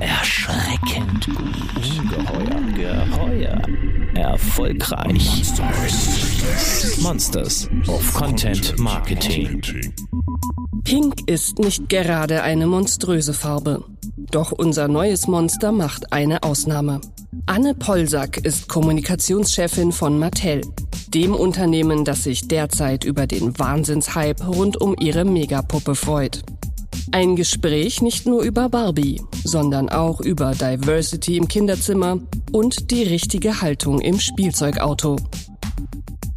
Erschreckend gut. Ungeheuer. Geheuer. Erfolgreich. Monsters of Content Marketing. Pink ist nicht gerade eine monströse Farbe. Doch unser neues Monster macht eine Ausnahme. Anne Polsack ist Kommunikationschefin von Mattel, dem Unternehmen, das sich derzeit über den Wahnsinnshype rund um ihre Megapuppe freut. Ein Gespräch nicht nur über Barbie, sondern auch über Diversity im Kinderzimmer und die richtige Haltung im Spielzeugauto.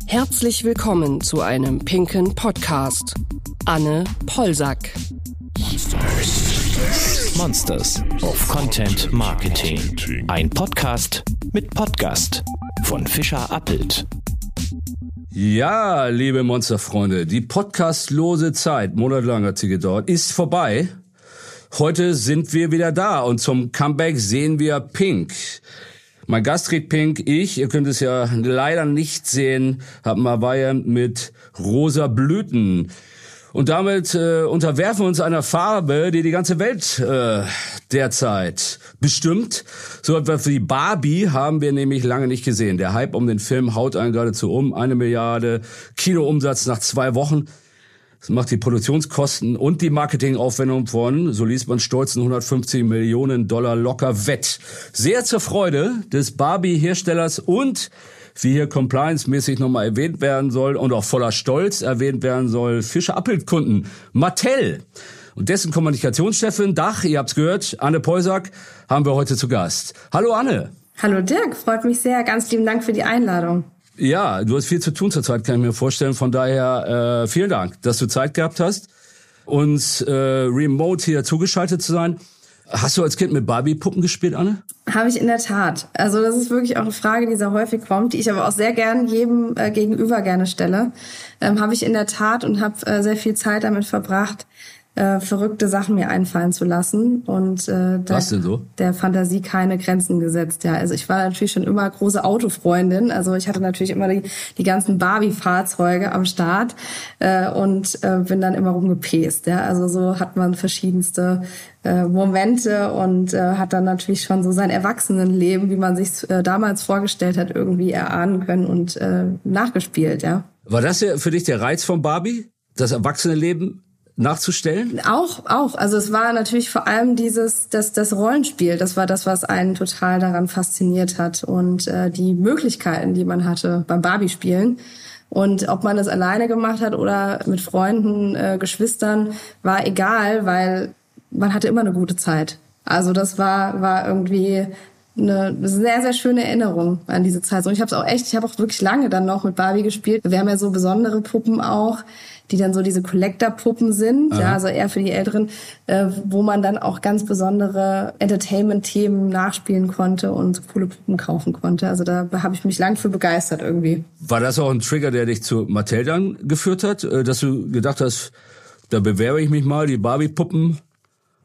Herzlich willkommen zu einem pinken Podcast. Anne Polsack. Monsters of Content Marketing. Ein Podcast mit Podcast von Fischer Appelt. Ja, liebe Monsterfreunde, die podcastlose Zeit, monatelang hat sie gedauert, ist vorbei. Heute sind wir wieder da und zum Comeback sehen wir Pink. Mein Gast trägt Pink, ich, ihr könnt es ja leider nicht sehen, hab mal Weihe mit rosa Blüten. Und damit äh, unterwerfen wir uns einer Farbe, die die ganze Welt äh, derzeit bestimmt. So etwas wie Barbie haben wir nämlich lange nicht gesehen. Der Hype um den Film haut einen geradezu um. Eine Milliarde Kinoumsatz nach zwei Wochen. Das macht die Produktionskosten und die Marketingaufwendung von, so liest man stolzen 150 Millionen Dollar locker wett. Sehr zur Freude des Barbie-Herstellers und wie hier compliance-mäßig nochmal erwähnt werden soll und auch voller Stolz erwähnt werden soll, Fischer Appelkunden, Mattel. Und dessen Kommunikationschefin Dach, ihr habt's gehört, Anne Peusack, haben wir heute zu Gast. Hallo Anne. Hallo Dirk, freut mich sehr. Ganz lieben Dank für die Einladung. Ja, du hast viel zu tun zurzeit, kann ich mir vorstellen. Von daher äh, vielen Dank, dass du Zeit gehabt hast, uns äh, remote hier zugeschaltet zu sein. Hast du als Kind mit Barbie-Puppen gespielt, Anne? Habe ich in der Tat. Also das ist wirklich auch eine Frage, die sehr häufig kommt, die ich aber auch sehr gern jedem äh, gegenüber gerne stelle. Ähm, habe ich in der Tat und habe äh, sehr viel Zeit damit verbracht, äh, verrückte Sachen mir einfallen zu lassen und äh, denn so? der Fantasie keine Grenzen gesetzt. Ja, also ich war natürlich schon immer große Autofreundin. Also ich hatte natürlich immer die, die ganzen Barbie-Fahrzeuge am Start äh, und äh, bin dann immer rumgepäst. Ja, also so hat man verschiedenste äh, Momente und äh, hat dann natürlich schon so sein Erwachsenenleben, wie man sich äh, damals vorgestellt hat, irgendwie erahnen können und äh, nachgespielt. Ja. War das ja für dich der Reiz von Barbie? Das Erwachsenenleben nachzustellen? Auch, auch. Also es war natürlich vor allem dieses, das, das Rollenspiel. Das war das, was einen total daran fasziniert hat und äh, die Möglichkeiten, die man hatte beim Barbie-Spielen. Und ob man das alleine gemacht hat oder mit Freunden, äh, Geschwistern, war egal, weil man hatte immer eine gute Zeit. Also das war, war irgendwie eine sehr, sehr schöne Erinnerung an diese Zeit. Und ich habe es auch echt, ich habe auch wirklich lange dann noch mit Barbie gespielt. Wir haben ja so besondere Puppen auch, die dann so diese Collector-Puppen sind, Aha. ja, also eher für die Älteren, äh, wo man dann auch ganz besondere Entertainment-Themen nachspielen konnte und so coole Puppen kaufen konnte. Also da habe ich mich lang für begeistert irgendwie. War das auch ein Trigger, der dich zu Mattel dann geführt hat, äh, dass du gedacht hast, da bewerbe ich mich mal, die Barbie-Puppen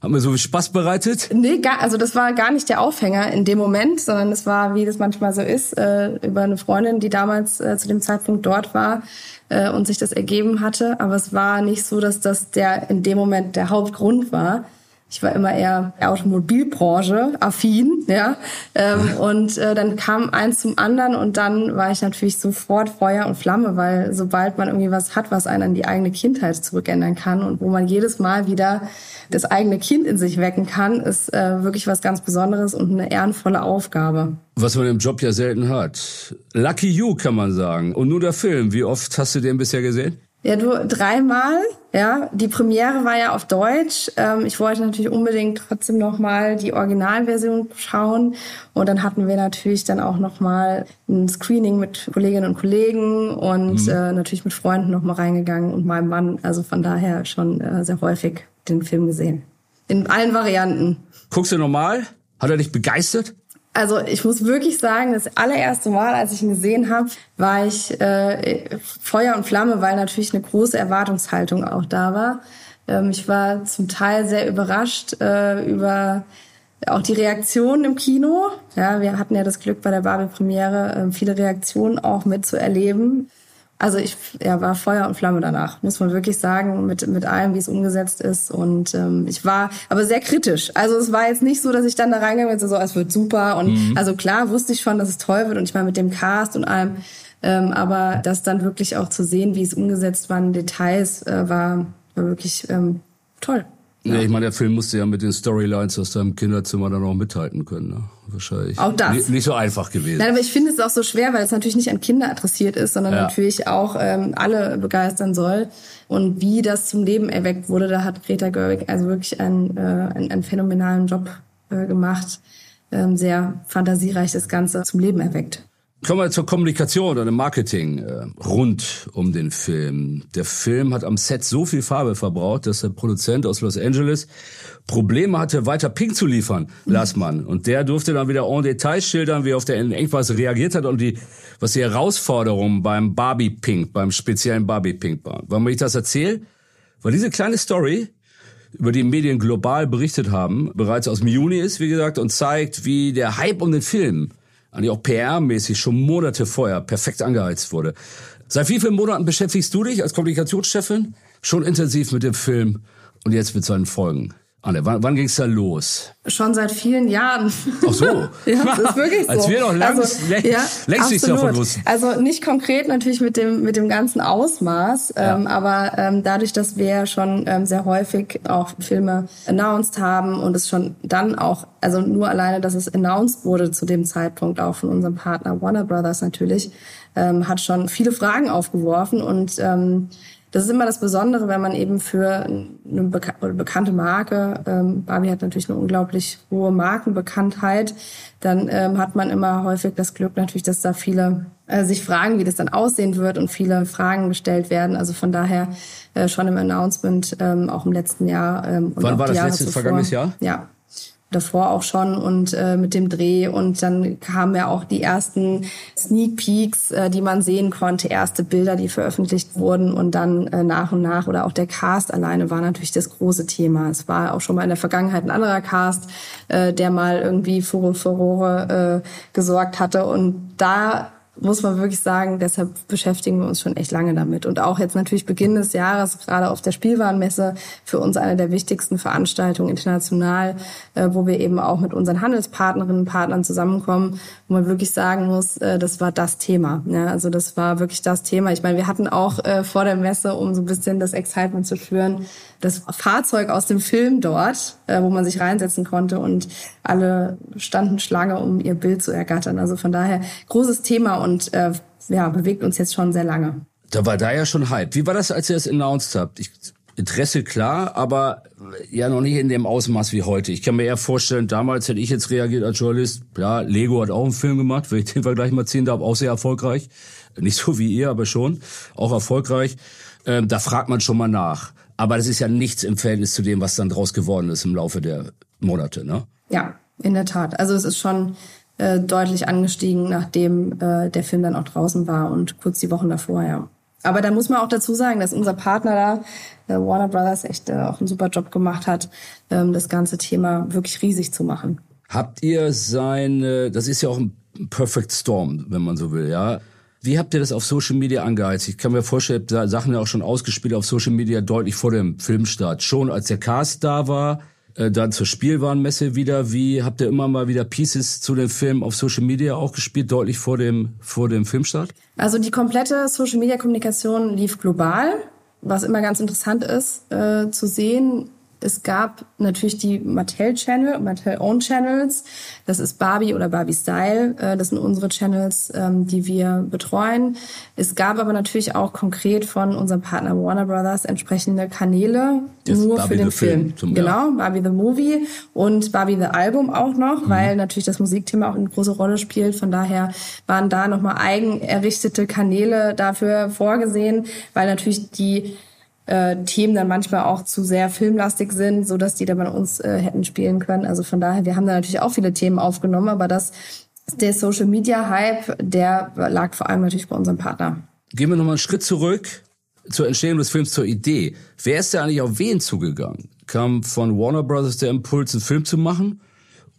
hat mir so viel Spaß bereitet? Nee, gar, also das war gar nicht der Aufhänger in dem Moment, sondern es war, wie das manchmal so ist, äh, über eine Freundin, die damals äh, zu dem Zeitpunkt dort war äh, und sich das ergeben hatte. Aber es war nicht so, dass das der in dem Moment der Hauptgrund war. Ich war immer eher Automobilbranche affin, ja. Ähm, und äh, dann kam eins zum anderen und dann war ich natürlich sofort Feuer und Flamme, weil sobald man irgendwie was hat, was einen an die eigene Kindheit zurückändern kann und wo man jedes Mal wieder das eigene Kind in sich wecken kann, ist äh, wirklich was ganz Besonderes und eine ehrenvolle Aufgabe. Was man im Job ja selten hat. Lucky You kann man sagen. Und nur der Film, wie oft hast du den bisher gesehen? Ja, du dreimal. Ja, die Premiere war ja auf Deutsch. Ähm, ich wollte natürlich unbedingt trotzdem noch mal die Originalversion schauen und dann hatten wir natürlich dann auch noch mal ein Screening mit Kolleginnen und Kollegen und mhm. äh, natürlich mit Freunden noch mal reingegangen und meinem Mann. Also von daher schon äh, sehr häufig den Film gesehen. In allen Varianten. Guckst du normal? Hat er dich begeistert? Also ich muss wirklich sagen, das allererste Mal, als ich ihn gesehen habe, war ich äh, Feuer und Flamme, weil natürlich eine große Erwartungshaltung auch da war. Ähm, ich war zum Teil sehr überrascht äh, über auch die Reaktionen im Kino. Ja, wir hatten ja das Glück bei der Barbie-Premiere, äh, viele Reaktionen auch mitzuerleben. Also ich ja, war Feuer und Flamme danach, muss man wirklich sagen, mit, mit allem, wie es umgesetzt ist. Und ähm, ich war aber sehr kritisch. Also es war jetzt nicht so, dass ich dann da reingegangen bin, so, es wird super. Und mhm. also klar wusste ich schon, dass es toll wird und ich war mit dem Cast und allem. Ähm, aber das dann wirklich auch zu sehen, wie es umgesetzt war Details, äh, war, war wirklich ähm, toll. Ja. ja, ich meine, der Film musste ja mit den Storylines aus deinem Kinderzimmer dann auch mithalten können. Ne? Wahrscheinlich. Auch das. Nicht, nicht so einfach gewesen. Nein, aber ich finde es auch so schwer, weil es natürlich nicht an Kinder adressiert ist, sondern ja. natürlich auch ähm, alle begeistern soll. Und wie das zum Leben erweckt wurde, da hat Greta Gerwig also wirklich einen, äh, einen, einen phänomenalen Job äh, gemacht. Ähm, sehr fantasiereich das Ganze zum Leben erweckt. Kommen wir zur Kommunikation oder dem Marketing äh, rund um den Film. Der Film hat am Set so viel Farbe verbraucht, dass der Produzent aus Los Angeles Probleme hatte, weiter Pink zu liefern, Lassmann. Und der durfte dann wieder en Detail schildern, wie er auf der Engpass reagiert hat und die, was die Herausforderungen beim Barbie Pink, beim speziellen Barbie Pink waren. Warum ich das erzähle? Weil diese kleine Story über die Medien global berichtet haben, bereits aus dem Juni ist, wie gesagt, und zeigt, wie der Hype um den Film eigentlich auch PR-mäßig schon Monate vorher perfekt angeheizt wurde. Seit wie vielen Monaten beschäftigst du dich als Kommunikationschefin schon intensiv mit dem Film und jetzt mit seinen Folgen? Anne, wann, wann ging es da los? Schon seit vielen Jahren. Ach so. ja, das ist wirklich so. Als wir noch lang, also, ja, längst nichts davon wussten. Also nicht konkret natürlich mit dem, mit dem ganzen Ausmaß, ja. ähm, aber ähm, dadurch, dass wir schon ähm, sehr häufig auch Filme announced haben und es schon dann auch, also nur alleine, dass es announced wurde zu dem Zeitpunkt auch von unserem Partner Warner Brothers natürlich, ähm, hat schon viele Fragen aufgeworfen und ähm, das ist immer das Besondere, wenn man eben für eine beka bekannte Marke, ähm, Barbie hat natürlich eine unglaublich hohe Markenbekanntheit, dann ähm, hat man immer häufig das Glück natürlich, dass da viele äh, sich fragen, wie das dann aussehen wird und viele Fragen gestellt werden. Also von daher äh, schon im Announcement, ähm, auch im letzten Jahr. Ähm, und Wann war das letzte vergangenes Jahr? Ja, davor auch schon und äh, mit dem Dreh. Und dann kamen ja auch die ersten Sneak Peeks, äh, die man sehen konnte, erste Bilder, die veröffentlicht wurden. Und dann äh, nach und nach oder auch der Cast alleine war natürlich das große Thema. Es war auch schon mal in der Vergangenheit ein anderer Cast, äh, der mal irgendwie für Furore äh, gesorgt hatte. Und da muss man wirklich sagen, deshalb beschäftigen wir uns schon echt lange damit. Und auch jetzt natürlich Beginn des Jahres, gerade auf der Spielwarenmesse, für uns eine der wichtigsten Veranstaltungen international, äh, wo wir eben auch mit unseren Handelspartnerinnen und Partnern zusammenkommen, wo man wirklich sagen muss, äh, das war das Thema. Also das war wirklich das Thema. Ich meine, wir hatten auch äh, vor der Messe, um so ein bisschen das Excitement zu führen, das Fahrzeug aus dem Film dort, wo man sich reinsetzen konnte und alle standen Schlange, um ihr Bild zu ergattern. Also von daher großes Thema äh, ja, bewegt uns jetzt schon sehr lange. Da war da ja schon Hype. Wie war das, als ihr das announced habt? Ich, Interesse klar, aber ja noch nicht in dem Ausmaß wie heute. Ich kann mir eher vorstellen, damals hätte ich jetzt reagiert als Journalist. Ja, Lego hat auch einen Film gemacht, wenn ich den Vergleich mal ziehen darf, auch sehr erfolgreich. Nicht so wie ihr, aber schon, auch erfolgreich. Ähm, da fragt man schon mal nach. Aber das ist ja nichts im Verhältnis zu dem, was dann draus geworden ist im Laufe der Monate, ne? Ja, in der Tat. Also es ist schon äh, deutlich angestiegen, nachdem äh, der Film dann auch draußen war und kurz die Wochen davor, ja. Aber da muss man auch dazu sagen, dass unser Partner da, äh, Warner Brothers, echt äh, auch einen super Job gemacht hat, ähm, das ganze Thema wirklich riesig zu machen. Habt ihr seine, das ist ja auch ein Perfect Storm, wenn man so will, ja? Wie habt ihr das auf Social Media angeheizt? Ich kann mir vorstellen, Sachen ja auch schon ausgespielt auf Social Media deutlich vor dem Filmstart. Schon als der Cast da war, äh, dann zur Spielwarenmesse wieder. Wie habt ihr immer mal wieder Pieces zu dem Film auf Social Media auch gespielt, deutlich vor dem, vor dem Filmstart? Also die komplette Social Media Kommunikation lief global, was immer ganz interessant ist äh, zu sehen es gab natürlich die Mattel Channel, Mattel Own Channels. Das ist Barbie oder Barbie Style. Äh, das sind unsere Channels, ähm, die wir betreuen. Es gab aber natürlich auch konkret von unserem Partner Warner Brothers entsprechende Kanäle das nur Barbie für den Film. Film. genau, Barbie the Movie und Barbie the Album auch noch, mhm. weil natürlich das Musikthema auch eine große Rolle spielt. Von daher waren da nochmal eigen errichtete Kanäle dafür vorgesehen, weil natürlich die äh, Themen dann manchmal auch zu sehr filmlastig sind, so dass die dann bei uns äh, hätten spielen können. Also von daher, wir haben da natürlich auch viele Themen aufgenommen, aber das der Social Media Hype, der lag vor allem natürlich bei unserem Partner. Gehen wir nochmal einen Schritt zurück zur Entstehung des Films, zur Idee. Wer ist da eigentlich auf wen zugegangen? Kam von Warner Brothers der Impuls, einen Film zu machen?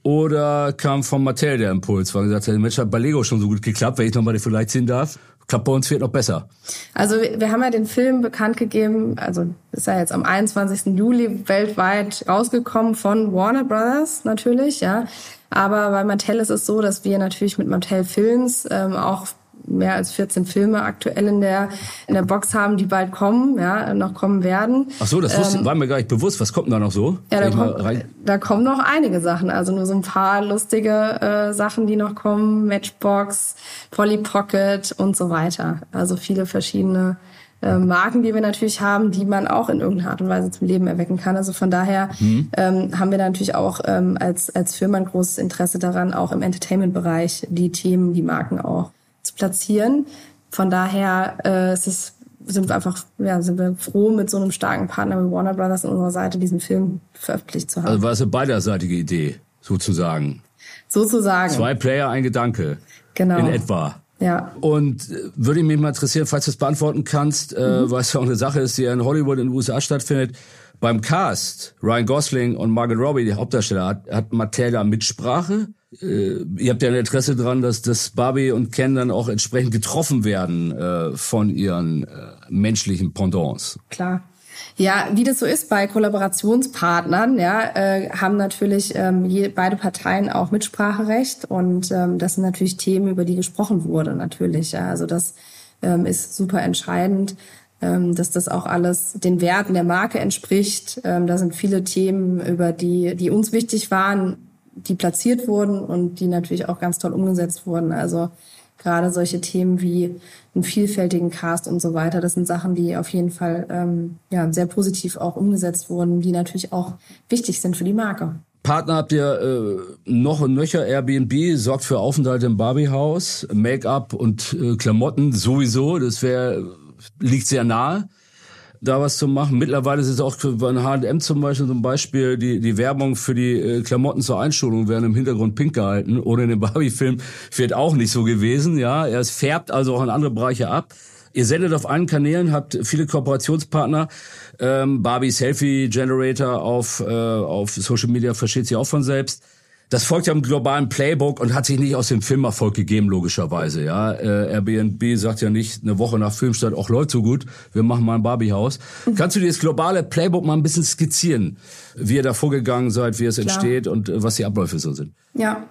Oder kam von Mattel der Impuls, weil gesagt hat, Mensch, hat bei Lego schon so gut geklappt, wenn ich nochmal vielleicht sehen darf klappt bei uns wird noch besser. Also wir haben ja den Film bekannt gegeben, also ist ja jetzt am 21. Juli weltweit rausgekommen von Warner Brothers natürlich, ja. Aber bei Mattel ist es so, dass wir natürlich mit Mattel Films ähm, auch mehr als 14 Filme aktuell in der in der Box haben, die bald kommen, ja, noch kommen werden. Ach so, das wusste, ähm, war mir gar nicht bewusst. Was kommt denn da noch so? Ja, da, kommt, da kommen noch einige Sachen. Also nur so ein paar lustige äh, Sachen, die noch kommen. Matchbox, Polly Pocket und so weiter. Also viele verschiedene äh, Marken, die wir natürlich haben, die man auch in irgendeiner Art und Weise zum Leben erwecken kann. Also von daher mhm. ähm, haben wir natürlich auch ähm, als, als Firma ein großes Interesse daran, auch im Entertainment-Bereich die Themen, die Marken auch zu platzieren. Von daher äh, ist es sind wir einfach, ja, sind wir froh, mit so einem starken Partner wie Warner Brothers an unserer Seite diesen Film veröffentlicht zu haben. Also war es eine beiderseitige Idee, sozusagen. Sozusagen. Zwei Player, ein Gedanke. Genau. In etwa. Ja. Und äh, würde mich mal interessieren, falls du es beantworten kannst, äh, mhm. weil es ja auch eine Sache ist, die ja in Hollywood in den USA stattfindet. Beim Cast, Ryan Gosling und Margaret Robbie, die Hauptdarsteller, hat, hat Mattel da Mitsprache? Äh, ihr habt ja ein Interesse dran, dass, dass Barbie und Ken dann auch entsprechend getroffen werden äh, von ihren äh, menschlichen Pendants. Klar. Ja, wie das so ist bei Kollaborationspartnern, ja, äh, haben natürlich ähm, je, beide Parteien auch Mitspracherecht und ähm, das sind natürlich Themen, über die gesprochen wurde, natürlich. Ja. Also das ähm, ist super entscheidend, ähm, dass das auch alles den Werten der Marke entspricht. Ähm, da sind viele Themen, über die, die uns wichtig waren, die platziert wurden und die natürlich auch ganz toll umgesetzt wurden. Also gerade solche Themen wie einen vielfältigen Cast und so weiter, das sind Sachen, die auf jeden Fall ähm, ja, sehr positiv auch umgesetzt wurden, die natürlich auch wichtig sind für die Marke. Partner habt ihr äh, noch und nöcher. Airbnb sorgt für Aufenthalte im Barbie-Haus, Make-up und äh, Klamotten sowieso. Das wäre liegt sehr nahe da was zu machen. Mittlerweile ist es auch bei H&M zum Beispiel zum Beispiel die, die Werbung für die äh, Klamotten zur Einschulung werden im Hintergrund pink gehalten. Ohne den Barbie-Film wird auch nicht so gewesen. Ja, er färbt also auch in andere Bereiche ab. Ihr sendet auf allen Kanälen, habt viele Kooperationspartner. Ähm, Barbie Selfie Generator auf, äh, auf Social Media versteht sich auch von selbst. Das folgt ja einem globalen Playbook und hat sich nicht aus dem Filmerfolg gegeben, logischerweise. Ja, äh, Airbnb sagt ja nicht eine Woche nach Filmstart, auch läuft so gut, wir machen mal ein Barbiehaus. Mhm. Kannst du dir das globale Playbook mal ein bisschen skizzieren, wie ihr da vorgegangen seid, wie es Klar. entsteht und äh, was die Abläufe so sind? Ja,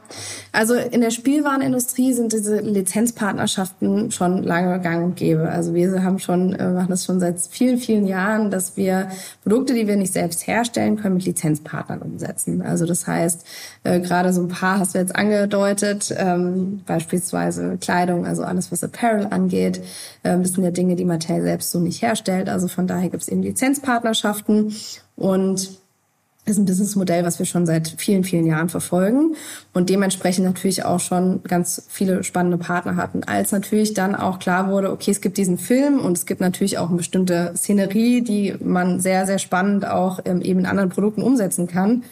also in der Spielwarenindustrie sind diese Lizenzpartnerschaften schon lange gang und gäbe. Also wir haben schon, äh, machen das schon seit vielen, vielen Jahren, dass wir Produkte, die wir nicht selbst herstellen können, mit Lizenzpartnern umsetzen. Also das heißt, äh, gerade so ein paar hast du jetzt angedeutet, ähm, beispielsweise Kleidung, also alles, was Apparel angeht. Ähm, das sind ja Dinge, die Mattel selbst so nicht herstellt. Also von daher gibt es eben Lizenzpartnerschaften und das ist ein Businessmodell, was wir schon seit vielen, vielen Jahren verfolgen und dementsprechend natürlich auch schon ganz viele spannende Partner hatten. Als natürlich dann auch klar wurde, okay, es gibt diesen Film und es gibt natürlich auch eine bestimmte Szenerie, die man sehr, sehr spannend auch ähm, eben in anderen Produkten umsetzen kann,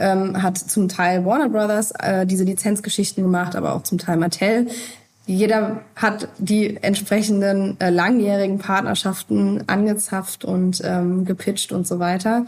ähm, hat zum Teil Warner Brothers äh, diese Lizenzgeschichten gemacht, aber auch zum Teil Mattel. Jeder hat die entsprechenden äh, langjährigen Partnerschaften angezapft und ähm, gepitcht und so weiter.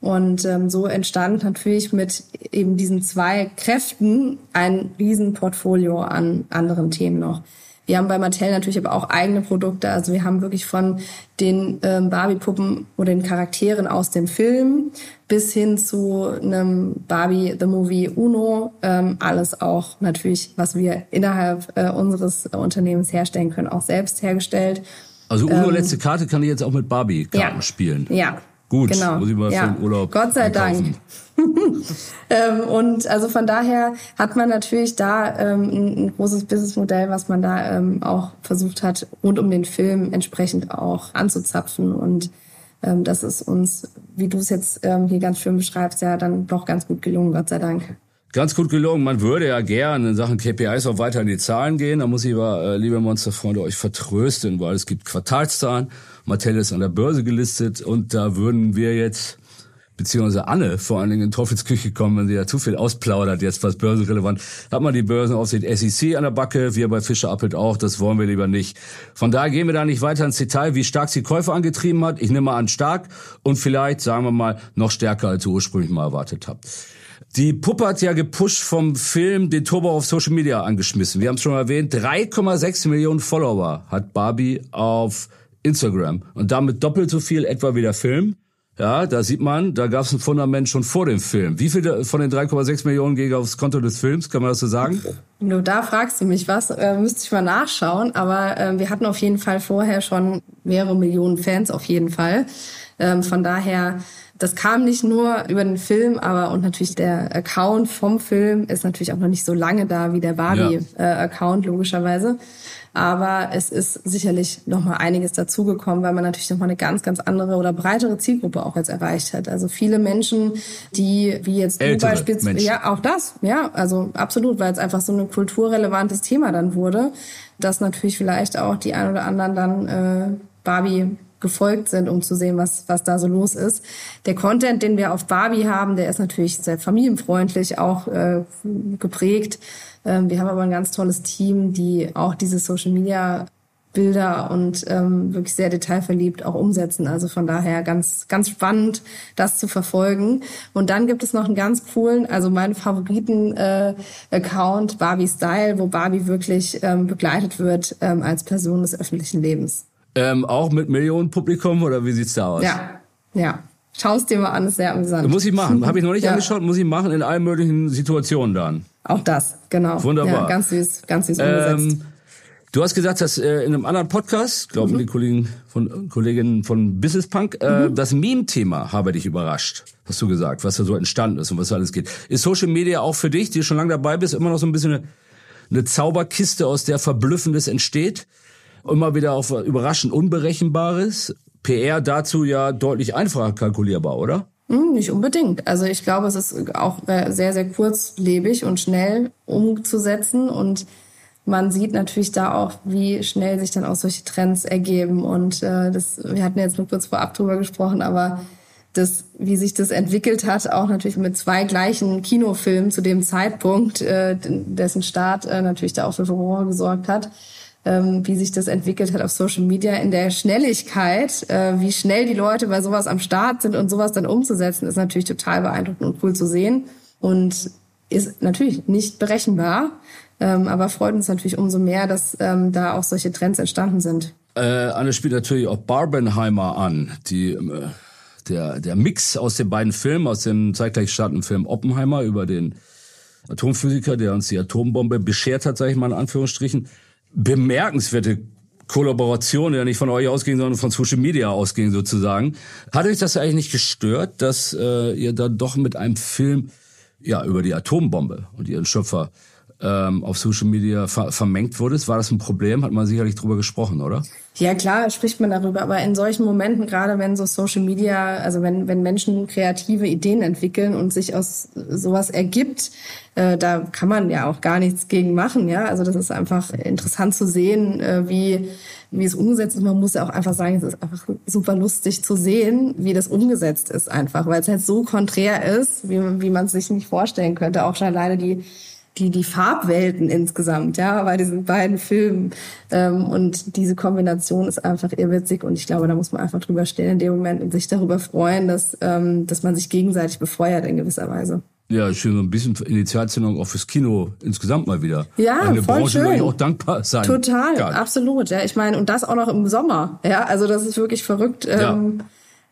Und ähm, so entstand natürlich mit eben diesen zwei Kräften ein Riesenportfolio an anderen Themen noch. Wir haben bei Mattel natürlich aber auch eigene Produkte. Also wir haben wirklich von den ähm, Barbie-Puppen oder den Charakteren aus dem Film bis hin zu einem Barbie The Movie Uno. Ähm, alles auch natürlich, was wir innerhalb äh, unseres Unternehmens herstellen können, auch selbst hergestellt. Also Uno ähm, letzte Karte kann ich jetzt auch mit Barbie-Karten ja, spielen. Ja, Gut, genau. muss ich mal ja. für den Urlaub Gott sei einkaufen. Dank. ähm, und also von daher hat man natürlich da ähm, ein, großes Businessmodell, was man da ähm, auch versucht hat, rund um den Film entsprechend auch anzuzapfen. Und das ist uns, wie du es jetzt hier ganz schön beschreibst, ja dann doch ganz gut gelungen, Gott sei Dank. Ganz gut gelungen. Man würde ja gern in Sachen KPIs auch weiter in die Zahlen gehen. Da muss ich aber, äh, liebe Monsterfreunde, euch vertrösten, weil es gibt Quartalszahlen. Mattel ist an der Börse gelistet und da würden wir jetzt beziehungsweise Anne vor allen Dingen in Teufelsküche kommen, wenn sie ja zu viel ausplaudert, jetzt was börsenrelevant. Hat man die Börsenaufsicht SEC an der Backe, wir bei Fischer Appelt auch, das wollen wir lieber nicht. Von daher gehen wir da nicht weiter ins Detail, wie stark sie Käufer angetrieben hat. Ich nehme mal an stark und vielleicht, sagen wir mal, noch stärker, als ihr ursprünglich mal erwartet habt. Die Puppe hat ja gepusht vom Film den Turbo auf Social Media angeschmissen. Wir haben es schon erwähnt, 3,6 Millionen Follower hat Barbie auf Instagram und damit doppelt so viel etwa wie der Film. Ja, da sieht man, da gab es ein Fundament schon vor dem Film. Wie viel von den 3,6 Millionen ging aufs Konto des Films? Kann man das so sagen? Nur da fragst du mich was, äh, müsste ich mal nachschauen. Aber äh, wir hatten auf jeden Fall vorher schon mehrere Millionen Fans auf jeden Fall. Ähm, von daher, das kam nicht nur über den Film, aber und natürlich der Account vom Film ist natürlich auch noch nicht so lange da wie der Barbie-Account, ja. äh, logischerweise. Aber es ist sicherlich noch mal einiges dazugekommen, weil man natürlich noch mal eine ganz, ganz andere oder breitere Zielgruppe auch jetzt erreicht hat. Also viele Menschen, die wie jetzt Ältere du beispielsweise, ja auch das, ja, also absolut, weil es einfach so ein kulturrelevantes Thema dann wurde, dass natürlich vielleicht auch die ein oder anderen dann äh, Barbie gefolgt sind, um zu sehen, was, was da so los ist. Der Content, den wir auf Barbie haben, der ist natürlich sehr familienfreundlich auch äh, geprägt. Ähm, wir haben aber ein ganz tolles Team, die auch diese Social Media Bilder und ähm, wirklich sehr detailverliebt auch umsetzen. Also von daher ganz, ganz spannend, das zu verfolgen. Und dann gibt es noch einen ganz coolen, also meinen Favoriten-Account, äh, Barbie Style, wo Barbie wirklich ähm, begleitet wird ähm, als Person des öffentlichen Lebens. Ähm, auch mit Millionen Publikum oder wie sieht's da aus? Ja, ja. Schau es dir mal an, ist sehr amüsant. Muss ich machen. Habe ich noch nicht ja. angeschaut, muss ich machen in allen möglichen Situationen dann. Auch das, genau. Wunderbar. Ja, ganz süß, ganz süß umgesetzt. Ähm, du hast gesagt, dass äh, in einem anderen Podcast, glaube mhm. die Kollegen von Kolleginnen von Business Punk, äh, mhm. das Meme-Thema habe dich überrascht. Hast du gesagt, was da so entstanden ist und was da alles geht. Ist Social Media auch für dich, die schon lange dabei bist, immer noch so ein bisschen eine, eine Zauberkiste, aus der Verblüffendes entsteht? Immer wieder auf überraschend Unberechenbares? PR dazu ja deutlich einfacher kalkulierbar, oder? Hm, nicht unbedingt. Also ich glaube, es ist auch äh, sehr, sehr kurzlebig und schnell umzusetzen und man sieht natürlich da auch, wie schnell sich dann auch solche Trends ergeben. Und äh, das, wir hatten jetzt nur kurz vorab drüber gesprochen, aber das, wie sich das entwickelt hat, auch natürlich mit zwei gleichen Kinofilmen zu dem Zeitpunkt, äh, dessen Start natürlich da auch für Furore gesorgt hat ähm, wie sich das entwickelt hat auf Social Media in der Schnelligkeit, äh, wie schnell die Leute bei sowas am Start sind und sowas dann umzusetzen, ist natürlich total beeindruckend und cool zu sehen und ist natürlich nicht berechenbar, ähm, aber freut uns natürlich umso mehr, dass ähm, da auch solche Trends entstanden sind. Äh, Anne spielt natürlich auch Barbenheimer an, die der der Mix aus den beiden Filmen, aus dem zeitgleich startenden Film Oppenheimer über den Atomphysiker, der uns die Atombombe beschert hat, sage ich mal in Anführungsstrichen, bemerkenswerte Kollaboration, ja nicht von euch ausging, sondern von Social Media ausging sozusagen. Hat euch das eigentlich nicht gestört, dass äh, ihr dann doch mit einem Film ja über die Atombombe und ihren Schöpfer ähm, auf Social Media ver vermengt wurdest? War das ein Problem? Hat man sicherlich drüber gesprochen, oder? Ja, klar, spricht man darüber. Aber in solchen Momenten, gerade wenn so Social Media, also wenn, wenn Menschen kreative Ideen entwickeln und sich aus sowas ergibt, äh, da kann man ja auch gar nichts gegen machen. Ja, also das ist einfach interessant zu sehen, äh, wie wie es umgesetzt ist. Man muss ja auch einfach sagen, es ist einfach super lustig zu sehen, wie das umgesetzt ist einfach, weil es halt so konträr ist, wie, wie man es sich nicht vorstellen könnte. Auch schon alleine die die, die Farbwelten insgesamt, ja, bei diesen beiden Filmen. Ähm, und diese Kombination ist einfach irrwitzig und ich glaube, da muss man einfach drüber stehen in dem Moment und sich darüber freuen, dass, ähm, dass man sich gegenseitig befeuert in gewisser Weise. Ja, schön, so ein bisschen Initialzündung auch fürs Kino insgesamt mal wieder. Ja, Eine voll Branche schön. auch dankbar sein. Total, kann. absolut. Ja, ich meine, und das auch noch im Sommer. Ja, also das ist wirklich verrückt. Ja. Ähm,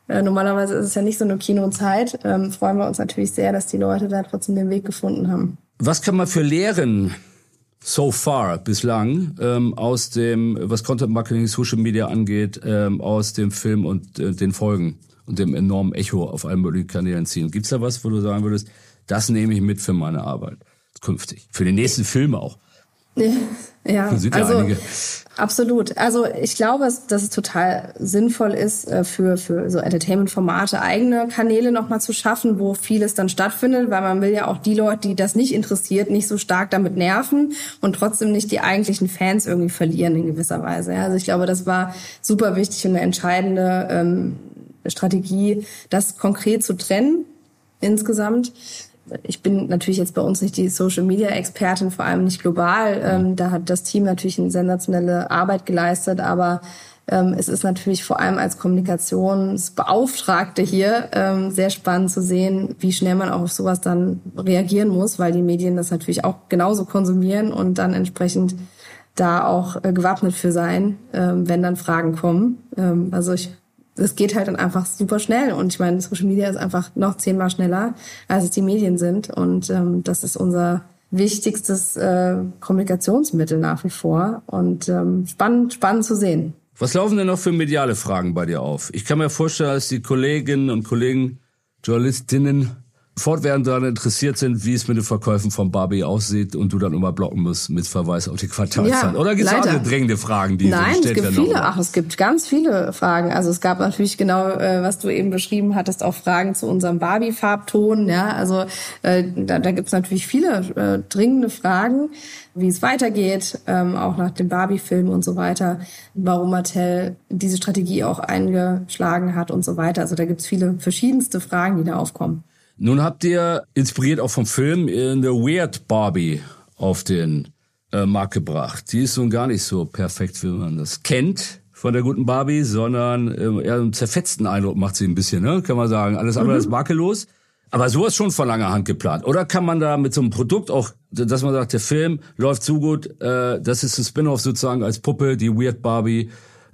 äh, normalerweise ist es ja nicht so eine Kinozeit. Ähm, freuen wir uns natürlich sehr, dass die Leute da trotzdem den Weg gefunden haben. Was kann man für Lehren so far bislang ähm, aus dem, was Content Marketing, Social Media angeht, ähm, aus dem Film und äh, den Folgen und dem enormen Echo auf allen möglichen Kanälen ziehen? Gibt's da was, wo du sagen würdest, das nehme ich mit für meine Arbeit künftig, für den nächsten Film auch? Ja, also einige. absolut. Also ich glaube, dass es total sinnvoll ist, äh, für, für so Entertainment-Formate eigene Kanäle nochmal zu schaffen, wo vieles dann stattfindet, weil man will ja auch die Leute, die das nicht interessiert, nicht so stark damit nerven und trotzdem nicht die eigentlichen Fans irgendwie verlieren in gewisser Weise. Also ich glaube, das war super wichtig und eine entscheidende ähm, Strategie, das konkret zu trennen insgesamt ich bin natürlich jetzt bei uns nicht die Social Media Expertin, vor allem nicht global. Ähm, da hat das Team natürlich eine sensationelle Arbeit geleistet, aber ähm, es ist natürlich vor allem als Kommunikationsbeauftragte hier ähm, sehr spannend zu sehen, wie schnell man auch auf sowas dann reagieren muss, weil die Medien das natürlich auch genauso konsumieren und dann entsprechend da auch äh, gewappnet für sein, ähm, wenn dann Fragen kommen. Ähm, also ich es geht halt dann einfach super schnell. Und ich meine, Social Media ist einfach noch zehnmal schneller, als es die Medien sind. Und ähm, das ist unser wichtigstes äh, Kommunikationsmittel nach wie vor. Und ähm, spannend, spannend zu sehen. Was laufen denn noch für mediale Fragen bei dir auf? Ich kann mir vorstellen, dass die Kolleginnen und Kollegen, Journalistinnen fortwährend daran interessiert sind, wie es mit den Verkäufen von Barbie aussieht und du dann immer blocken musst mit Verweis auf die Quartalszahlen. Ja, Oder gibt es andere drängende Fragen, die Nein, gestellt es gibt viele. Ach, es gibt ganz viele Fragen. Also es gab natürlich genau, äh, was du eben beschrieben hattest, auch Fragen zu unserem Barbie-Farbton. Ja, also äh, da, da gibt es natürlich viele äh, dringende Fragen, wie es weitergeht, ähm, auch nach dem Barbie-Film und so weiter, warum Mattel diese Strategie auch eingeschlagen hat und so weiter. Also da gibt es viele verschiedenste Fragen, die da aufkommen. Nun habt ihr, inspiriert auch vom Film, eine Weird Barbie auf den äh, Markt gebracht. Die ist nun gar nicht so perfekt, wie man das kennt von der guten Barbie, sondern äh, eher einen zerfetzten Eindruck macht sie ein bisschen, ne? kann man sagen. Alles andere mhm. ist makellos. Aber sowas schon vor langer Hand geplant. Oder kann man da mit so einem Produkt auch, dass man sagt, der Film läuft so gut, äh, das ist ein Spin-off sozusagen als Puppe, die Weird Barbie,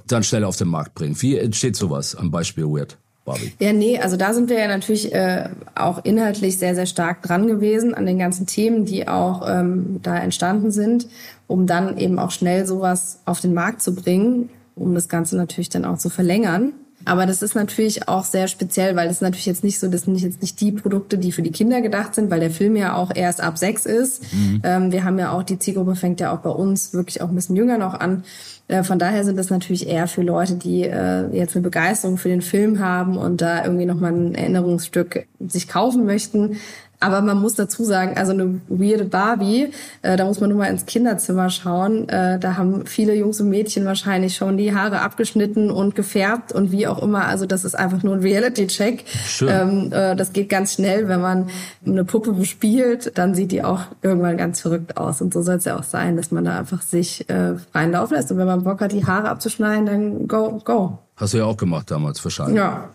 dann schnell auf den Markt bringen. Wie entsteht sowas am Beispiel Weird? Barbie? Ja, nee, also da sind wir ja natürlich äh, auch inhaltlich sehr, sehr stark dran gewesen an den ganzen Themen, die auch ähm, da entstanden sind, um dann eben auch schnell sowas auf den Markt zu bringen, um das Ganze natürlich dann auch zu verlängern. Aber das ist natürlich auch sehr speziell, weil das natürlich jetzt nicht so, das sind jetzt nicht die Produkte, die für die Kinder gedacht sind, weil der Film ja auch erst ab sechs ist. Mhm. Ähm, wir haben ja auch, die Zielgruppe fängt ja auch bei uns wirklich auch ein bisschen jünger noch an. Äh, von daher sind das natürlich eher für Leute, die äh, jetzt eine Begeisterung für den Film haben und da irgendwie nochmal ein Erinnerungsstück sich kaufen möchten. Aber man muss dazu sagen, also eine weirde Barbie, äh, da muss man nur mal ins Kinderzimmer schauen. Äh, da haben viele Jungs und Mädchen wahrscheinlich schon die Haare abgeschnitten und gefärbt und wie auch immer. Also das ist einfach nur ein Reality-Check. Ähm, äh, das geht ganz schnell, wenn man eine Puppe bespielt, dann sieht die auch irgendwann ganz verrückt aus. Und so soll es ja auch sein, dass man da einfach sich äh, freien Lauf lässt. Und wenn man Bock hat, die Haare abzuschneiden, dann go, go. Hast du ja auch gemacht damals wahrscheinlich. Ja.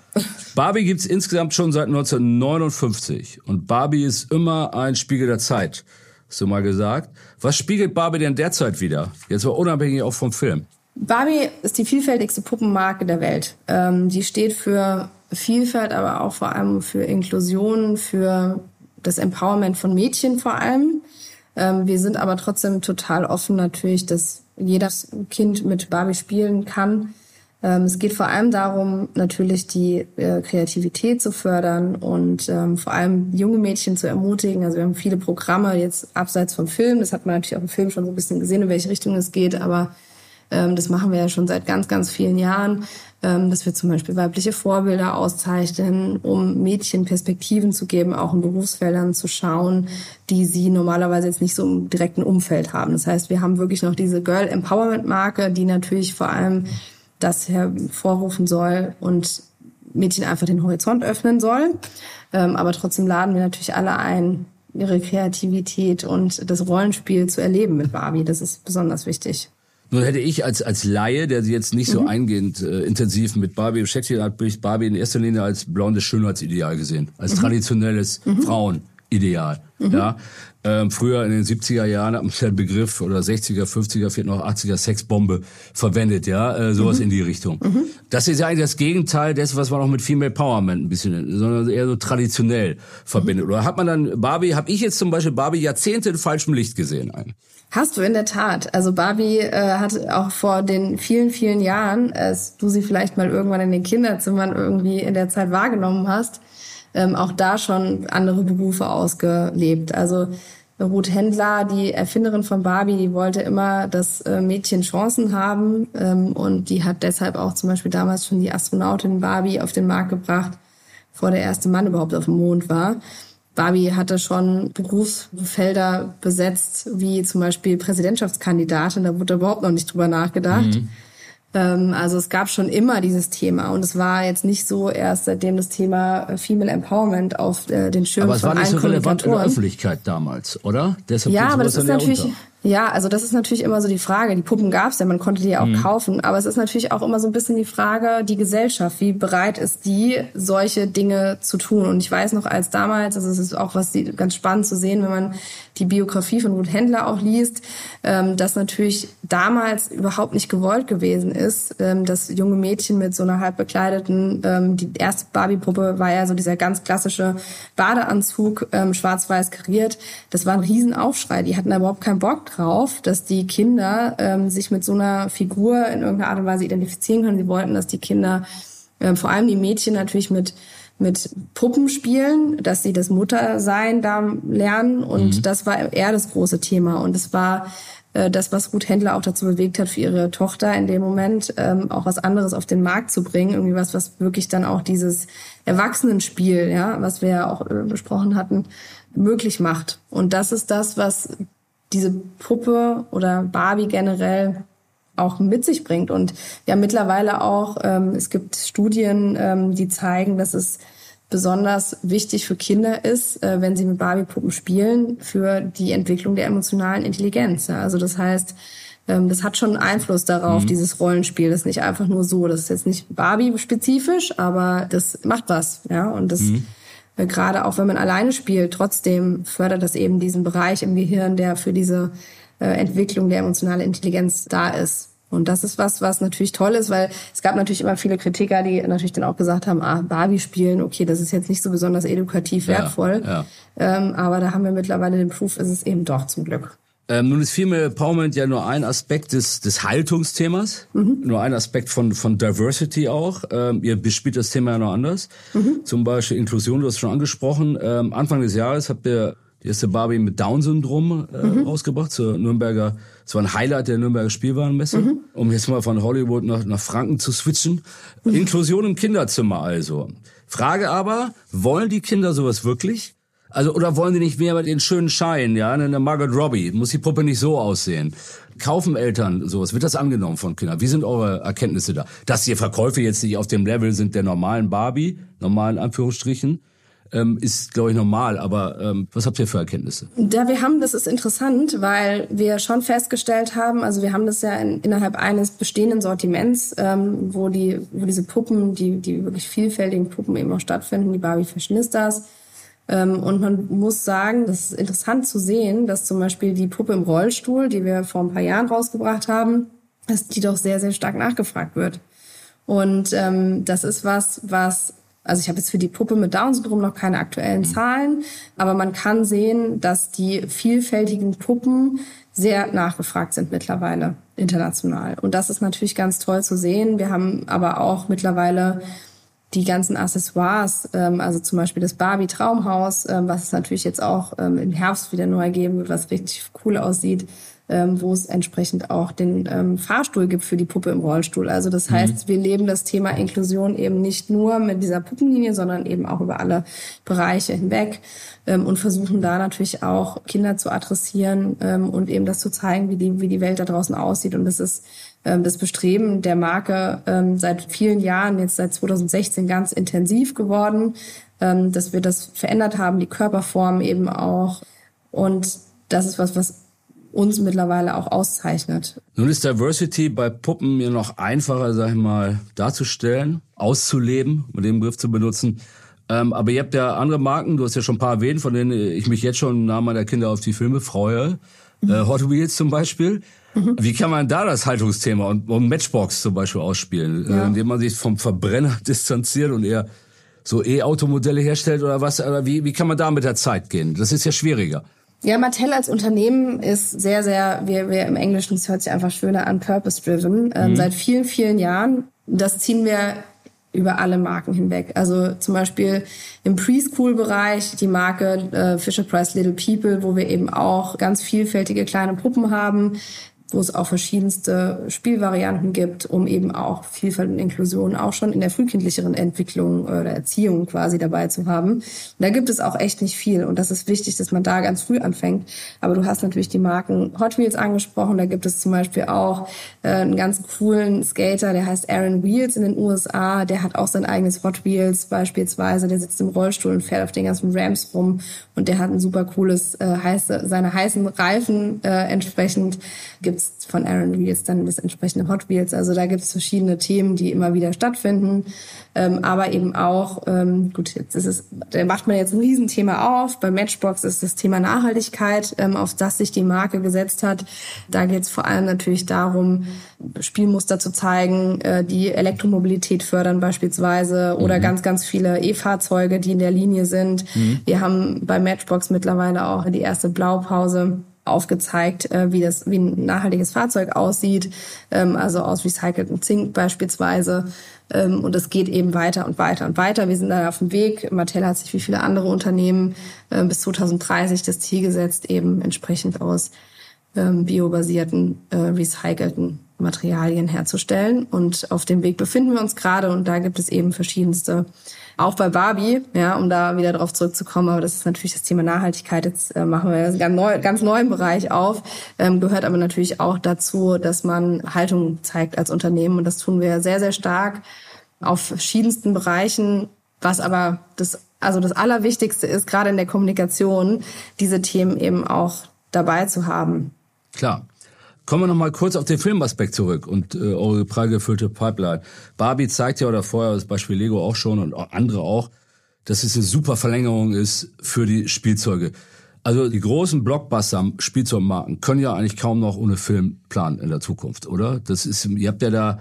Barbie gibt's insgesamt schon seit 1959 und Barbie ist immer ein Spiegel der Zeit. Hast du mal gesagt? Was spiegelt Barbie denn derzeit wieder? Jetzt mal unabhängig auch vom Film. Barbie ist die vielfältigste Puppenmarke der Welt. Ähm, die steht für Vielfalt, aber auch vor allem für Inklusion, für das Empowerment von Mädchen vor allem. Ähm, wir sind aber trotzdem total offen natürlich, dass jedes Kind mit Barbie spielen kann. Ähm, es geht vor allem darum, natürlich die äh, Kreativität zu fördern und ähm, vor allem junge Mädchen zu ermutigen. Also wir haben viele Programme jetzt abseits vom Film. Das hat man natürlich auch im Film schon so ein bisschen gesehen, in welche Richtung es geht. Aber ähm, das machen wir ja schon seit ganz, ganz vielen Jahren, dass wir zum Beispiel weibliche Vorbilder auszeichnen, um Mädchen Perspektiven zu geben, auch in Berufsfeldern zu schauen, die sie normalerweise jetzt nicht so im direkten Umfeld haben. Das heißt, wir haben wirklich noch diese Girl Empowerment Marke, die natürlich vor allem das hervorrufen soll und Mädchen einfach den Horizont öffnen soll. Ähm, aber trotzdem laden wir natürlich alle ein, ihre Kreativität und das Rollenspiel zu erleben mit Barbie. Das ist besonders wichtig. Nun hätte ich als, als Laie, der sich jetzt nicht so mhm. eingehend äh, intensiv mit Barbie beschäftigt hat, Barbie in erster Linie als blondes Schönheitsideal gesehen, als mhm. traditionelles mhm. Frauenideal. Mhm. Ja, ähm, früher in den 70er Jahren hat man den Begriff oder 60er, 50er, vielleicht noch 80er Sexbombe verwendet, ja, äh, sowas mhm. in die Richtung. Das ist ja eigentlich das Gegenteil dessen, was man auch mit Female Empowerment ein bisschen, sondern eher so traditionell verbindet. Oder hat man dann Barbie, habe ich jetzt zum Beispiel Barbie Jahrzehnte in falschem Licht gesehen eigentlich? Hast du in der Tat. Also Barbie äh, hat auch vor den vielen, vielen Jahren, als du sie vielleicht mal irgendwann in den Kinderzimmern irgendwie in der Zeit wahrgenommen hast, ähm, auch da schon andere Berufe ausgelebt. Also Ruth Händler, die Erfinderin von Barbie, die wollte immer, dass äh, Mädchen Chancen haben ähm, und die hat deshalb auch zum Beispiel damals schon die Astronautin Barbie auf den Markt gebracht, vor der erste Mann überhaupt auf dem Mond war. Barbie hatte schon Berufsfelder besetzt, wie zum Beispiel Präsidentschaftskandidatin, da wurde überhaupt noch nicht drüber nachgedacht. Mhm. Ähm, also es gab schon immer dieses Thema und es war jetzt nicht so erst seitdem das Thema äh, Female Empowerment auf äh, den Schirm aber es von war nicht so relevant in der Öffentlichkeit damals, oder? Deshalb ja, aber das ist natürlich, Ja, also das ist natürlich immer so die Frage. Die Puppen gab's ja, man konnte die ja auch mhm. kaufen. Aber es ist natürlich auch immer so ein bisschen die Frage, die Gesellschaft, wie bereit ist die, solche Dinge zu tun. Und ich weiß noch, als damals, also es ist auch was die, ganz spannend zu sehen, wenn man die Biografie von Ruth Händler auch liest, ähm, dass natürlich damals überhaupt nicht gewollt gewesen ist, ähm, dass junge Mädchen mit so einer halb bekleideten, ähm, die erste Barbie-Puppe war ja so dieser ganz klassische Badeanzug, ähm, schwarz-weiß kariert. Das war ein Riesenaufschrei. Die hatten da überhaupt keinen Bock drauf, dass die Kinder ähm, sich mit so einer Figur in irgendeiner Art und Weise identifizieren können. Sie wollten, dass die Kinder, ähm, vor allem die Mädchen natürlich mit mit Puppen spielen, dass sie das Muttersein da lernen und mhm. das war eher das große Thema und es war äh, das, was Ruth Händler auch dazu bewegt hat, für ihre Tochter in dem Moment ähm, auch was anderes auf den Markt zu bringen, irgendwie was, was wirklich dann auch dieses Erwachsenenspiel, ja, was wir ja auch äh, besprochen hatten, möglich macht. Und das ist das, was diese Puppe oder Barbie generell auch mit sich bringt. Und ja, mittlerweile auch, ähm, es gibt Studien, ähm, die zeigen, dass es besonders wichtig für Kinder ist, äh, wenn sie mit Barbie-Puppen spielen, für die Entwicklung der emotionalen Intelligenz. Ja. Also das heißt, ähm, das hat schon Einfluss darauf, mhm. dieses Rollenspiel. Das ist nicht einfach nur so. Das ist jetzt nicht Barbie-spezifisch, aber das macht was. Ja, und das mhm gerade auch wenn man alleine spielt, trotzdem fördert das eben diesen Bereich im Gehirn, der für diese äh, Entwicklung der emotionalen Intelligenz da ist. Und das ist was, was natürlich toll ist, weil es gab natürlich immer viele Kritiker, die natürlich dann auch gesagt haben, ah, Barbie spielen, okay, das ist jetzt nicht so besonders edukativ wertvoll. Ja, ja. Ähm, aber da haben wir mittlerweile den Proof, ist es eben doch zum Glück. Ähm, nun ist Female Empowerment ja nur ein Aspekt des, des Haltungsthemas, mhm. nur ein Aspekt von, von Diversity auch. Ähm, ihr bespielt das Thema ja noch anders. Mhm. Zum Beispiel Inklusion, du hast schon angesprochen. Ähm, Anfang des Jahres habt ihr die erste Barbie mit Down-Syndrom äh, mhm. rausgebracht zur Nürnberger, es war ein Highlight der Nürnberger Spielwarenmesse, mhm. um jetzt mal von Hollywood nach, nach Franken zu switchen. Mhm. Inklusion im Kinderzimmer also. Frage aber, wollen die Kinder sowas wirklich? Also, oder wollen sie nicht mehr mit den schönen Schein, ja? Eine Margaret Robbie, muss die Puppe nicht so aussehen. Kaufen Eltern sowas? Wird das angenommen von Kindern? Wie sind eure Erkenntnisse da? Dass die Verkäufe jetzt nicht auf dem Level sind der normalen Barbie, normalen Anführungsstrichen, ähm, ist, glaube ich, normal. Aber ähm, was habt ihr für Erkenntnisse? Ja, wir haben, das ist interessant, weil wir schon festgestellt haben, also wir haben das ja in, innerhalb eines bestehenden Sortiments, ähm, wo die, wo diese Puppen, die, die wirklich vielfältigen Puppen eben auch stattfinden, die Barbie Fashionistas, und man muss sagen, das ist interessant zu sehen, dass zum Beispiel die Puppe im Rollstuhl, die wir vor ein paar Jahren rausgebracht haben, dass die doch sehr, sehr stark nachgefragt wird. Und ähm, das ist was, was also ich habe jetzt für die Puppe mit Down-Syndrom noch keine aktuellen Zahlen, aber man kann sehen, dass die vielfältigen Puppen sehr nachgefragt sind mittlerweile international. Und das ist natürlich ganz toll zu sehen. Wir haben aber auch mittlerweile die ganzen Accessoires, ähm, also zum Beispiel das Barbie Traumhaus, ähm, was es natürlich jetzt auch ähm, im Herbst wieder neu geben wird, was richtig cool aussieht, ähm, wo es entsprechend auch den ähm, Fahrstuhl gibt für die Puppe im Rollstuhl. Also das heißt, mhm. wir leben das Thema Inklusion eben nicht nur mit dieser Puppenlinie, sondern eben auch über alle Bereiche hinweg ähm, und versuchen da natürlich auch Kinder zu adressieren ähm, und eben das zu zeigen, wie die, wie die Welt da draußen aussieht. Und das ist das Bestreben der Marke ähm, seit vielen Jahren, jetzt seit 2016 ganz intensiv geworden, ähm, dass wir das verändert haben, die Körperform eben auch. Und das ist was, was uns mittlerweile auch auszeichnet. Nun ist Diversity bei Puppen mir noch einfacher, sag ich mal, darzustellen, auszuleben, um den Begriff zu benutzen. Ähm, aber ihr habt ja andere Marken, du hast ja schon ein paar erwähnt, von denen ich mich jetzt schon im Namen meiner Kinder auf die Filme freue. Mhm. Äh, Hot Wheels zum Beispiel. Mhm. Wie kann man da das Haltungsthema und, und Matchbox zum Beispiel ausspielen, ja. äh, indem man sich vom Verbrenner distanziert und eher so E-Automodelle herstellt oder was? Oder wie, wie kann man da mit der Zeit gehen? Das ist ja schwieriger. Ja, Mattel als Unternehmen ist sehr, sehr, wir, wir im Englischen, es hört sich einfach schöner an, purpose-driven, ähm, mhm. seit vielen, vielen Jahren. Das ziehen wir über alle Marken hinweg. Also zum Beispiel im Preschool-Bereich die Marke äh, Fisher Price Little People, wo wir eben auch ganz vielfältige kleine Puppen haben, wo es auch verschiedenste Spielvarianten gibt, um eben auch Vielfalt und Inklusion auch schon in der frühkindlicheren Entwicklung oder Erziehung quasi dabei zu haben. Und da gibt es auch echt nicht viel und das ist wichtig, dass man da ganz früh anfängt. Aber du hast natürlich die Marken Hot Wheels angesprochen, da gibt es zum Beispiel auch äh, einen ganz coolen Skater, der heißt Aaron Wheels in den USA, der hat auch sein eigenes Hot Wheels beispielsweise, der sitzt im Rollstuhl und fährt auf den ganzen Rams rum und der hat ein super cooles, äh, heiße, seine heißen Reifen äh, entsprechend gibt gibt's von Aaron Wheels dann das entsprechende Hot Wheels. Also da gibt's verschiedene Themen, die immer wieder stattfinden. Ähm, aber eben auch, ähm, gut, jetzt ist es, da macht man jetzt ein Riesenthema auf. Bei Matchbox ist das Thema Nachhaltigkeit, ähm, auf das sich die Marke gesetzt hat. Da geht es vor allem natürlich darum, Spielmuster zu zeigen, äh, die Elektromobilität fördern beispielsweise oder mhm. ganz, ganz viele E-Fahrzeuge, die in der Linie sind. Mhm. Wir haben bei Matchbox mittlerweile auch die erste Blaupause aufgezeigt, äh, wie das wie ein nachhaltiges Fahrzeug aussieht, ähm, also aus recyceltem Zink beispielsweise. Ähm, und es geht eben weiter und weiter und weiter. Wir sind da auf dem Weg. Mattel hat sich wie viele andere Unternehmen äh, bis 2030 das Ziel gesetzt, eben entsprechend aus ähm, biobasierten, äh, recycelten Materialien herzustellen. Und auf dem Weg befinden wir uns gerade und da gibt es eben verschiedenste auch bei Barbie, ja, um da wieder drauf zurückzukommen, aber das ist natürlich das Thema Nachhaltigkeit. Jetzt äh, machen wir einen ganz, neu, ganz neuen Bereich auf, ähm, gehört aber natürlich auch dazu, dass man Haltung zeigt als Unternehmen und das tun wir sehr, sehr stark auf verschiedensten Bereichen, was aber das, also das Allerwichtigste ist, gerade in der Kommunikation, diese Themen eben auch dabei zu haben. Klar. Kommen wir noch mal kurz auf den Filmaspekt zurück und äh, eure prall gefüllte Pipeline. Barbie zeigt ja oder vorher das Beispiel Lego auch schon und andere auch, dass es eine super Verlängerung ist für die Spielzeuge. Also die großen Blockbuster Spielzeugmarken können ja eigentlich kaum noch ohne Film planen in der Zukunft, oder? Das ist, ihr habt ja da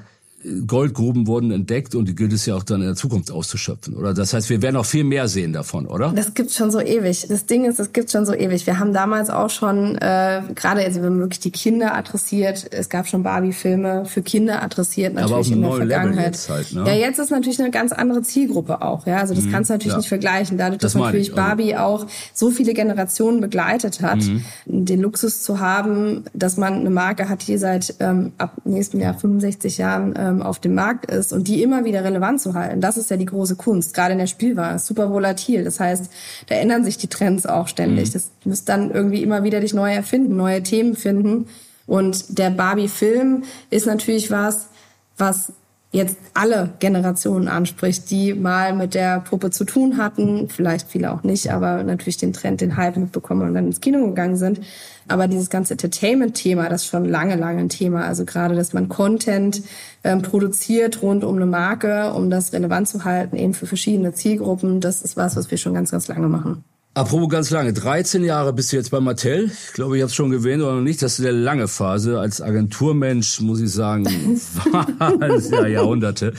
Goldgruben wurden entdeckt und die gilt es ja auch dann in der Zukunft auszuschöpfen, oder? Das heißt, wir werden noch viel mehr sehen davon, oder? Das gibt's schon so ewig. Das Ding ist, das gibt's schon so ewig. Wir haben damals auch schon, äh, gerade also wir haben wirklich die Kinder adressiert. Es gab schon Barbie-Filme für Kinder adressiert, natürlich in der Vergangenheit. Jetzt halt, ne? Ja, jetzt ist natürlich eine ganz andere Zielgruppe auch, ja. Also das mhm, kannst du natürlich ja. nicht vergleichen. Dadurch, das dass natürlich also. Barbie auch so viele Generationen begleitet hat, mhm. den Luxus zu haben, dass man eine Marke hat, die seit ähm, ab nächsten Jahr 65 Jahren ähm, ähm, auf dem Markt ist und die immer wieder relevant zu halten. Das ist ja die große Kunst, gerade in der Spielware. Super volatil. Das heißt, da ändern sich die Trends auch ständig. Mhm. Das muss dann irgendwie immer wieder dich neu erfinden, neue Themen finden. Und der Barbie-Film ist natürlich was, was jetzt alle Generationen anspricht, die mal mit der Puppe zu tun hatten, vielleicht viele auch nicht, aber natürlich den Trend, den Hype mitbekommen und dann ins Kino gegangen sind. Aber dieses ganze Entertainment-Thema, das ist schon lange, lange ein Thema. Also gerade, dass man Content ähm, produziert rund um eine Marke, um das relevant zu halten, eben für verschiedene Zielgruppen, das ist was, was wir schon ganz, ganz lange machen. Apropos ganz lange, 13 Jahre bist du jetzt bei Mattel. Ich glaube, ich habe es schon gewähnt oder noch nicht. Das ist eine lange Phase. Als Agenturmensch muss ich sagen, war ja Jahrhunderte.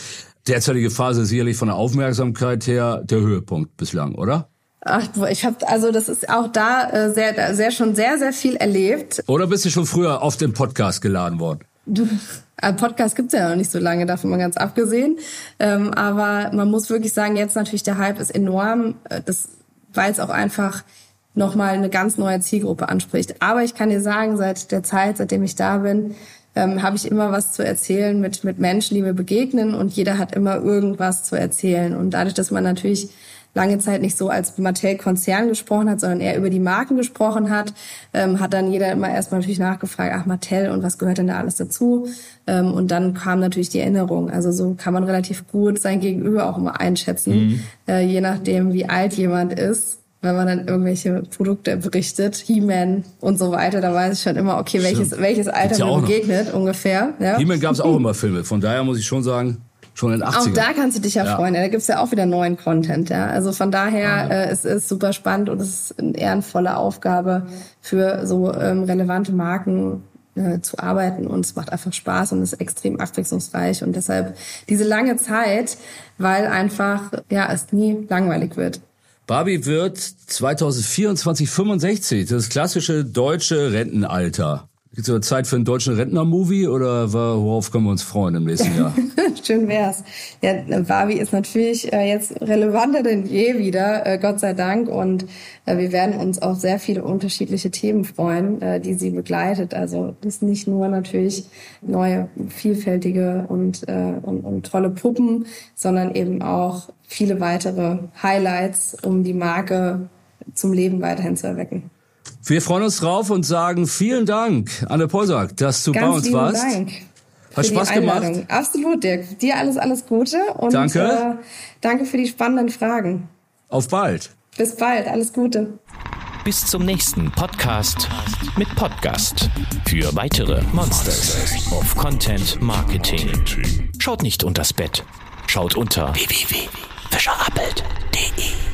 Derzeitige Phase ist sicherlich von der Aufmerksamkeit her der Höhepunkt bislang, oder? Ach, ich habe also das ist auch da äh, sehr sehr schon sehr sehr viel erlebt. Oder bist du schon früher auf den Podcast geladen worden? Du, ein Podcast gibt's ja noch nicht so lange, davon mal ganz abgesehen. Ähm, aber man muss wirklich sagen, jetzt natürlich der Hype ist enorm. Äh, das weil es auch einfach nochmal eine ganz neue Zielgruppe anspricht. Aber ich kann dir sagen, seit der Zeit, seitdem ich da bin, ähm, habe ich immer was zu erzählen mit, mit Menschen, die mir begegnen und jeder hat immer irgendwas zu erzählen. Und dadurch, dass man natürlich lange Zeit nicht so als Mattel-Konzern gesprochen hat, sondern eher über die Marken gesprochen hat, ähm, hat dann jeder immer erstmal natürlich nachgefragt, ach Mattel und was gehört denn da alles dazu? Ähm, und dann kam natürlich die Erinnerung. Also so kann man relativ gut sein Gegenüber auch immer einschätzen, mhm. äh, je nachdem, wie alt jemand ist wenn man dann irgendwelche Produkte berichtet, He-Man und so weiter, da weiß ich schon immer, okay, welches, welches Alter mir begegnet noch. ungefähr. Ja? He-Man gab es auch immer Filme, von daher muss ich schon sagen, schon in den 80ern. Auch da kannst du dich ja, ja. freuen. Da gibt's ja auch wieder neuen Content. Ja, also von daher ja. äh, es ist super spannend und es ist eine ehrenvolle Aufgabe für so ähm, relevante Marken äh, zu arbeiten und es macht einfach Spaß und ist extrem abwechslungsreich und deshalb diese lange Zeit, weil einfach ja es nie langweilig wird. Barbie wird 2024 65, das klassische deutsche Rentenalter. Gibt es Zeit für einen deutschen Rentner-Movie oder worauf können wir uns freuen im nächsten Jahr? Schön wär's. Ja, Barbie ist natürlich äh, jetzt relevanter denn je wieder, äh, Gott sei Dank. Und äh, wir werden uns auf sehr viele unterschiedliche Themen freuen, die sie begleitet. Also das ist nicht nur natürlich neue, vielfältige und, und, und tolle Puppen, sondern eben auch viele weitere Highlights, um die Marke zum Leben weiterhin zu erwecken. Wir freuen uns drauf und sagen vielen Dank, Anne Polsack, dass du Ganz bei uns warst. Dank. Hat Spaß gemacht. Absolut, Dirk. Dir alles, alles Gute und danke. Äh, danke für die spannenden Fragen. Auf bald. Bis bald, alles Gute. Bis zum nächsten Podcast mit Podcast für weitere Monsters of Content Marketing. Schaut nicht unters Bett, schaut unter www.fischerappelt.de.